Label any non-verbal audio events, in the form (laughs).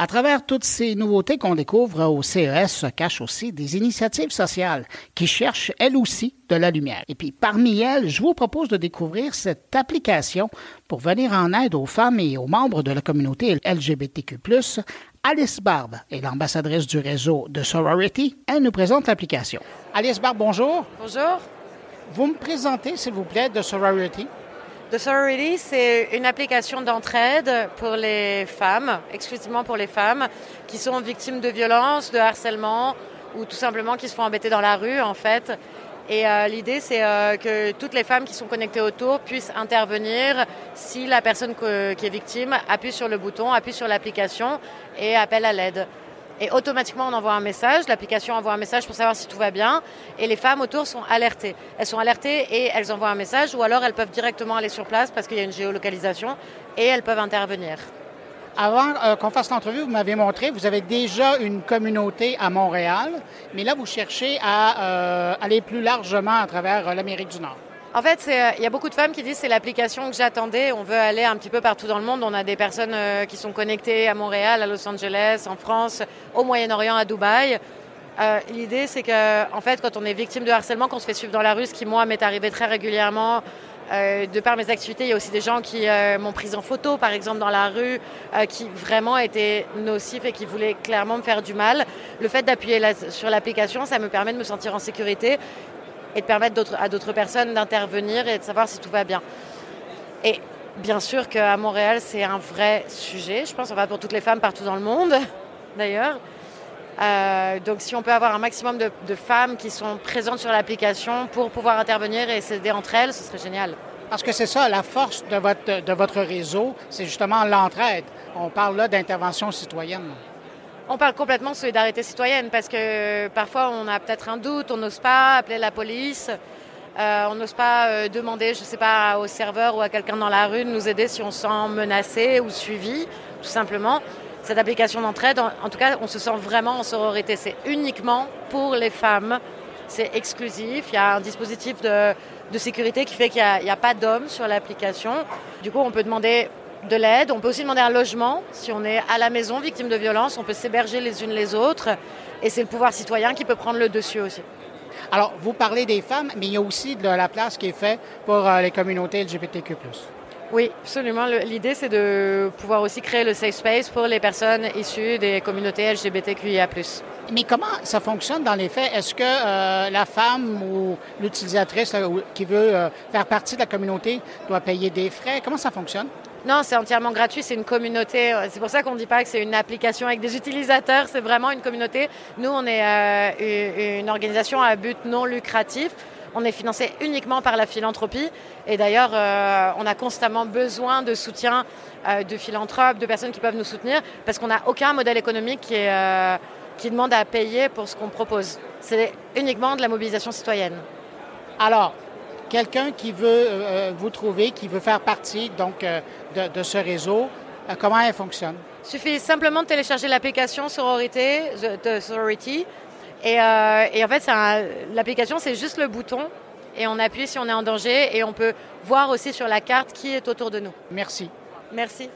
À travers toutes ces nouveautés qu'on découvre au CES se cachent aussi des initiatives sociales qui cherchent elles aussi de la lumière. Et puis parmi elles, je vous propose de découvrir cette application pour venir en aide aux femmes et aux membres de la communauté LGBTQ+. Alice Barbe est l'ambassadrice du réseau de Sorority. Elle nous présente l'application. Alice Barbe, bonjour. Bonjour. Vous me présentez, s'il vous plaît, de Sorority? The Sorority, c'est une application d'entraide pour les femmes, exclusivement pour les femmes, qui sont victimes de violences, de harcèlement ou tout simplement qui se font embêter dans la rue, en fait. Et euh, l'idée, c'est euh, que toutes les femmes qui sont connectées autour puissent intervenir si la personne qui est victime appuie sur le bouton, appuie sur l'application et appelle à l'aide. Et automatiquement, on envoie un message, l'application envoie un message pour savoir si tout va bien, et les femmes autour sont alertées. Elles sont alertées et elles envoient un message, ou alors elles peuvent directement aller sur place parce qu'il y a une géolocalisation, et elles peuvent intervenir. Avant euh, qu'on fasse l'entrevue, vous m'avez montré, vous avez déjà une communauté à Montréal, mais là, vous cherchez à euh, aller plus largement à travers euh, l'Amérique du Nord. En fait, euh, il y a beaucoup de femmes qui disent c'est l'application que j'attendais. On veut aller un petit peu partout dans le monde. On a des personnes euh, qui sont connectées à Montréal, à Los Angeles, en France, au Moyen-Orient, à Dubaï. Euh, l'idée, c'est que, en fait, quand on est victime de harcèlement, qu'on se fait suivre dans la rue, ce qui moi m'est arrivé très régulièrement, de par mes activités, il y a aussi des gens qui m'ont prise en photo, par exemple, dans la rue, qui vraiment étaient nocifs et qui voulaient clairement me faire du mal. Le fait d'appuyer sur l'application, ça me permet de me sentir en sécurité et de permettre à d'autres personnes d'intervenir et de savoir si tout va bien. Et bien sûr qu'à Montréal, c'est un vrai sujet. Je pense, va pour toutes les femmes partout dans le monde, (laughs) d'ailleurs. Euh, donc si on peut avoir un maximum de, femmes qui sont présentes sur l'application pour pouvoir intervenir et s'aider entre elles, ce serait génial. Parce que c'est ça, la force de votre, de votre réseau, c'est justement l'entraide. On parle là d'intervention citoyenne. On parle complètement de solidarité citoyenne parce que parfois on a peut-être un doute, on n'ose pas appeler la police, euh, on n'ose pas euh, demander, je ne sais pas, au serveur ou à quelqu'un dans la rue de nous aider si on se sent menacé ou suivi, tout simplement. Cette application d'entraide, en, tout cas, on se sent vraiment en sororité. C'est uniquement pour les femmes. C'est exclusif. Il y a un dispositif de, sécurité qui fait qu'il n'y a, pas d'hommes sur l'application. Du coup, on peut demander de l'aide. On peut aussi demander un logement. Si on est à la maison victime de violence, on peut s'héberger les unes les autres. Et c'est le pouvoir citoyen qui peut prendre le dessus aussi. Alors, vous parlez des femmes, mais il y a aussi de la place qui est faite pour euh, les communautés LGBTQ. Oui, absolument. L'idée, c'est de pouvoir aussi créer le safe space pour les personnes issues des communautés LGBTQIA. Mais comment ça fonctionne dans les faits? Est-ce que euh, la femme ou l'utilisatrice qui veut euh, faire partie de la communauté doit payer des frais? Comment ça fonctionne? Non, c'est entièrement gratuit, c'est une communauté. C'est pour ça qu'on ne dit pas que c'est une application avec des utilisateurs, c'est vraiment une communauté. Nous, on est euh, une organisation à but non lucratif. On est financé uniquement par la philanthropie. Et d'ailleurs, euh, on a constamment besoin de soutien euh, de philanthropes, de personnes qui peuvent nous soutenir, parce qu'on n'a aucun modèle économique qui, qui demande à payer pour ce qu'on propose. C'est uniquement de la mobilisation citoyenne. Alors, quelqu'un qui veut euh, euh, vous trouver, qui veut faire partie donc, euh, de, ce réseau, comment elle fonctionne? Il suffit simplement de télécharger l'application Sororité, de Sorority. Et, et en fait, l'application, c'est juste le bouton. Et on appuie si on est en danger. Et on peut voir aussi sur la carte qui est autour de nous. Merci. Merci.